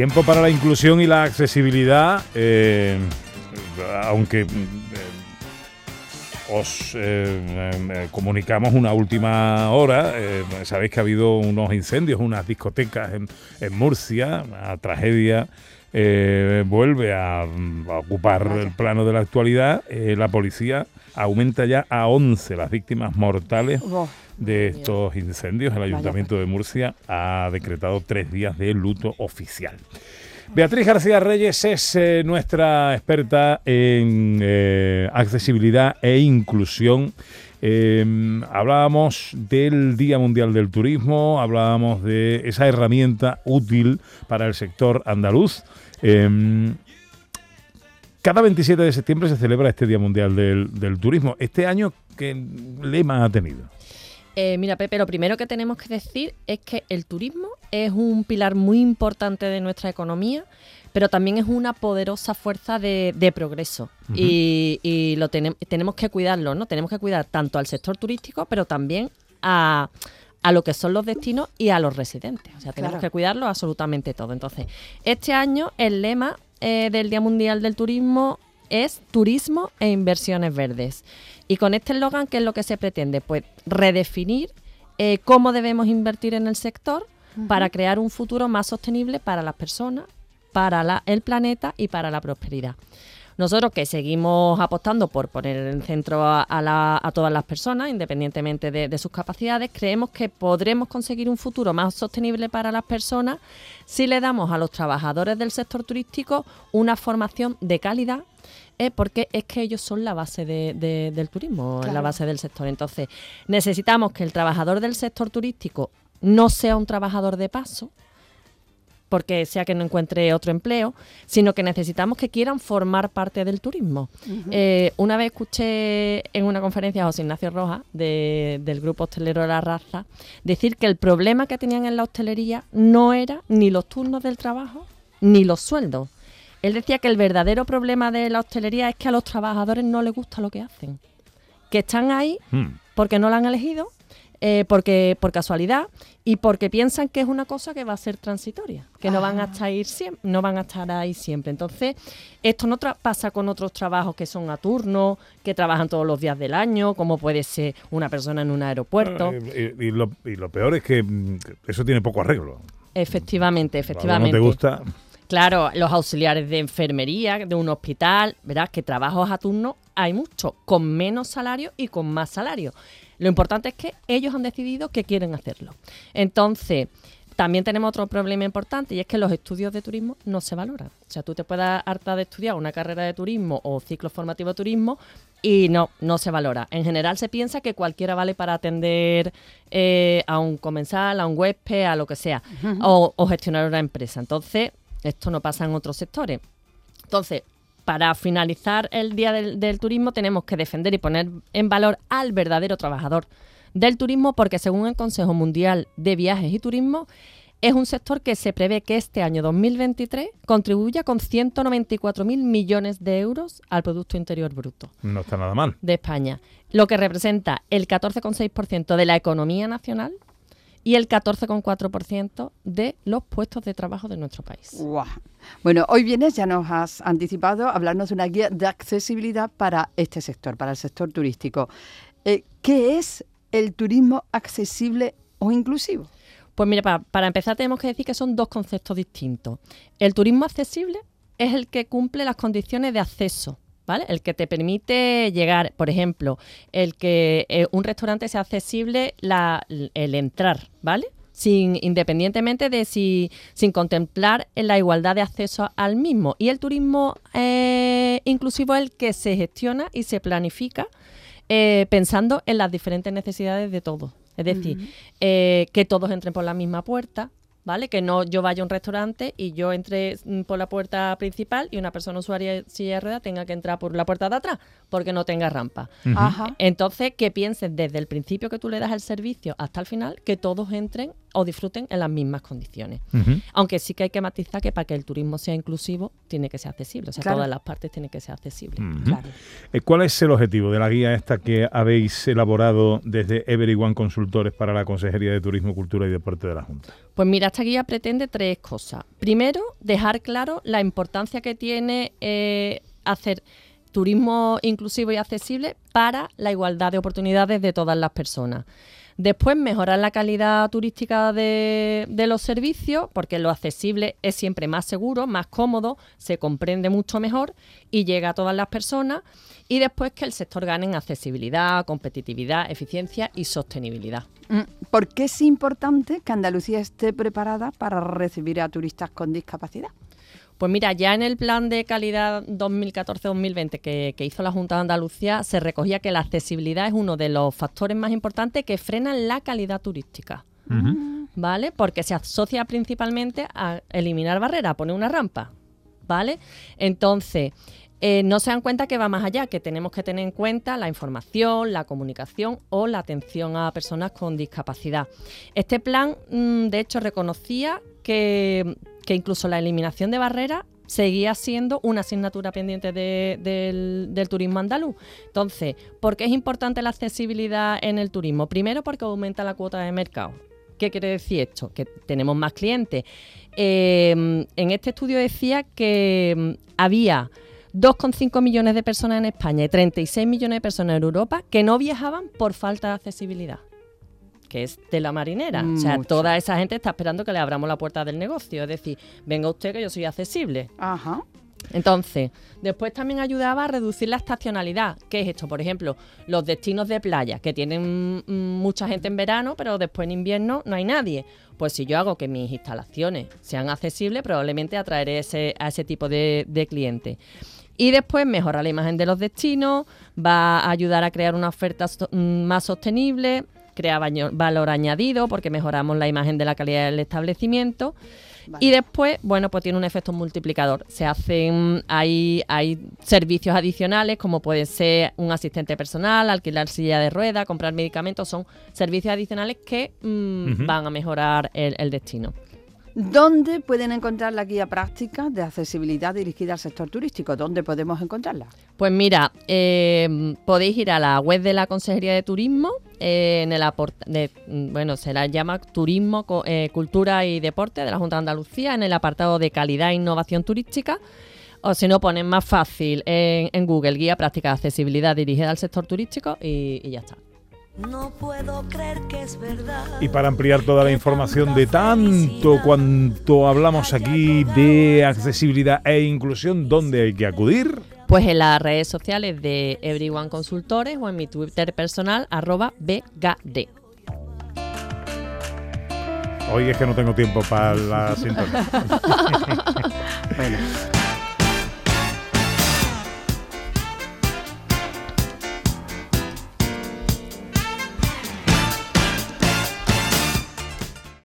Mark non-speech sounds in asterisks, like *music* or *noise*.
Tiempo para la inclusión y la accesibilidad, eh, aunque eh, os eh, comunicamos una última hora, sabéis que ha habido unos incendios, unas discotecas en, Murcia, una tragedia. Vuelve a, ocupar el plano de la actualidad. la policía aumenta ya a 11 las víctimas mortales de estos incendios. El Ayuntamiento de Murcia ha decretado tres días de luto oficial. Beatriz García Reyes es eh, nuestra experta en eh, accesibilidad e inclusión. Em, hablábamos del Día Mundial del Turismo, hablábamos de esa herramienta útil para el sector andaluz. Em, cada 27 de septiembre se celebra este Día Mundial del Turismo. Este año, ¿qué lema ha tenido? Eh, mira, Pepe, lo primero que tenemos que decir es que el turismo es un pilar muy importante de nuestra economía, pero también es una poderosa fuerza de, progreso. Y, lo tenemos que cuidarlo, ¿no? Tenemos que cuidar tanto al sector turístico, pero también a, lo que son los destinos y a los residentes. O sea, tenemos que cuidarlo absolutamente todo. Entonces, este año el lema eh, del Día Mundial del Turismo es turismo e inversiones verdes. Y con este eslogan, ¿qué es lo que se pretende? Pues redefinir eh, cómo debemos invertir en el sector para crear un futuro más sostenible para las personas, para el planeta y para la prosperidad. Nosotros que seguimos apostando por poner en centro a, todas las personas, independientemente de, sus capacidades, creemos que podremos conseguir un futuro más sostenible para las personas si le damos a los trabajadores del sector turístico una formación de calidad porque es que ellos son la base del turismo, la base del sector. Entonces, necesitamos que el trabajador del sector turístico no sea un trabajador de paso, porque sea que no encuentre otro empleo, sino que necesitamos que quieran formar parte del turismo. Eh, una vez escuché en una conferencia a José Ignacio Rojas del grupo hostelero de la raza decir que el problema que tenían en la hostelería no era ni los turnos del trabajo ni los sueldos, él decía que el verdadero problema de la hostelería es que a los trabajadores no les gusta lo que hacen. Que están ahí hmm. porque no la han elegido, eh, porque por casualidad y porque piensan que es una cosa que va a ser transitoria, que no van a ah. estar ahí siempre, no van a estar ahí siempre. Entonces, esto no pasa con otros trabajos que son a turno, que trabajan todos los días del año, como puede ser una persona en un aeropuerto. Eh, y, lo, peor es que mm, eso tiene poco arreglo. Efectivamente, efectivamente. no te gusta. Claro, los auxiliares de enfermería, de un hospital, verás que trabajos a turno hay muchos, con menos salario y con más salario. Lo importante es que ellos han decidido que quieren hacerlo. Entonces, también tenemos otro problema importante y es que los estudios de turismo no se valoran. O sea, tú te puedes hartar de estudiar una carrera de turismo o ciclo formativo de turismo y no, no se valora. En general se piensa que cualquiera vale para atender eh, a un comensal, a un huésped, a lo que sea, o, o gestionar una empresa. Entonces, esto no pasa en otros sectores. Entonces, para finalizar el Día del, Turismo tenemos que defender y poner en valor al verdadero trabajador del turismo porque según el Consejo Mundial de Viajes y Turismo es un sector que se prevé que este año 2023 contribuya con 194.000 millones de euros al Producto Interior Bruto. No está nada mal. De España, lo que representa el 14,6% de la economía nacional y el 14,4% de los puestos de trabajo de nuestro país. Bueno, hoy vienes, ya nos has anticipado, hablarnos de una guía de accesibilidad para este sector, para el sector turístico. Eh, ¿Qué es el turismo accesible o inclusivo? Pues mira, para, para empezar tenemos que decir que son dos conceptos distintos. El turismo accesible es el que cumple las condiciones de acceso el que te permite llegar, por ejemplo, el que eh, un restaurante sea accesible el entrar, ¿vale? Sin, independientemente de si, sin contemplar la igualdad de acceso al mismo. Y el turismo eh, inclusivo es el que se gestiona y se planifica eh, pensando en las diferentes necesidades de todos. Es decir, que todos entren por la misma puerta, ¿vale? Que no yo vaya a un restaurante y yo entre mm, por la puerta principal y una persona usuaria de silla de ruedas tenga que entrar por la puerta de atrás porque no tenga rampa. Entonces, que pienses desde el principio que tú le das el servicio hasta el final que todos entren o disfruten en las mismas condiciones. Aunque sí que hay que matizar que para que el turismo sea inclusivo tiene que ser accesible, o sea, Claro. todas las partes tienen que ser accesibles. Claro. Eh, ¿Cuál es el objetivo de la guía esta que habéis elaborado desde Everyone Consultores para la Consejería de Turismo, Cultura y Deporte de la Junta? Pues mira, esta guía pretende tres cosas. Primero, dejar claro la importancia que tiene eh, hacer turismo inclusivo y accesible para la igualdad de oportunidades de todas las personas. Después, mejorar la calidad turística de, los servicios, porque lo accesible es siempre más seguro, más cómodo, se comprende mucho mejor y llega a todas las personas. Y después que el sector gane en accesibilidad, competitividad, eficiencia y sostenibilidad. Mm, ¿Por qué es importante que Andalucía esté preparada para recibir a turistas con discapacidad? Pues mira, ya en el plan de calidad 2014-2020 que, que hizo la Junta de Andalucía se recogía que la accesibilidad es uno de los factores más importantes que frenan la calidad turística. ¿Vale? Porque se asocia principalmente a eliminar barreras, a poner una rampa. ¿Vale? Entonces, eh, no se dan cuenta que va más allá, que tenemos que tener en cuenta la información, la comunicación o la atención a personas con discapacidad. Este plan, mm, de hecho, reconocía que, que incluso la eliminación de barreras seguía siendo una asignatura pendiente de- del, del turismo andaluz. Entonces, ¿por qué es importante la accesibilidad en el turismo? Primero, porque aumenta la cuota de mercado. ¿Qué quiere decir esto? Que tenemos más clientes. Eh, en este estudio decía que mm, había 2,5 millones de personas en España y 36 millones de personas en Europa que no viajaban por falta de accesibilidad, que es de la marinera. O sea, toda esa gente está esperando que le abramos la puerta del negocio. Es decir, venga usted que yo soy accesible. Ajá. Entonces, después también ayudaba a reducir la estacionalidad. ¿Qué es esto? Por ejemplo, los destinos de playa, que tienen mucha gente en verano, pero después en invierno no hay nadie. Pues si yo hago que mis instalaciones sean accesibles, probablemente atraeré ese, a ese tipo de, de clientes. Y después mejora la imagen de los destinos, va a ayudar a crear una oferta so- mm, más sostenible, crea valor añadido porque mejoramos la imagen de la calidad del establecimiento. Vale. Y después, bueno, pues tiene un efecto multiplicador. Se hacen, hay, hay servicios adicionales como puede ser un asistente personal, alquilar silla de ruedas, comprar medicamentos, son servicios adicionales que mm, van a mejorar el, el destino. ¿Dónde pueden encontrar la guía práctica de accesibilidad dirigida al sector turístico? ¿Dónde podemos encontrarla? Pues mira, eh, podéis ir a la web de la Consejería de Turismo, eh, en el de, bueno, se la llama Turismo, eh, Cultura y Deporte de la Junta de Andalucía, en el apartado de Calidad e Innovación Turística. O si no, ponen más fácil en, Google Guía Práctica de Accesibilidad dirigida al sector turístico y ya está. No puedo creer que es verdad. Y para ampliar toda la información de tanto cuanto hablamos aquí de accesibilidad e inclusión, ¿dónde hay que acudir? Pues en las redes sociales de Everyone Consultores o en mi Twitter personal, arroba BGD. Hoy es que no tengo tiempo para la sintonía. *laughs*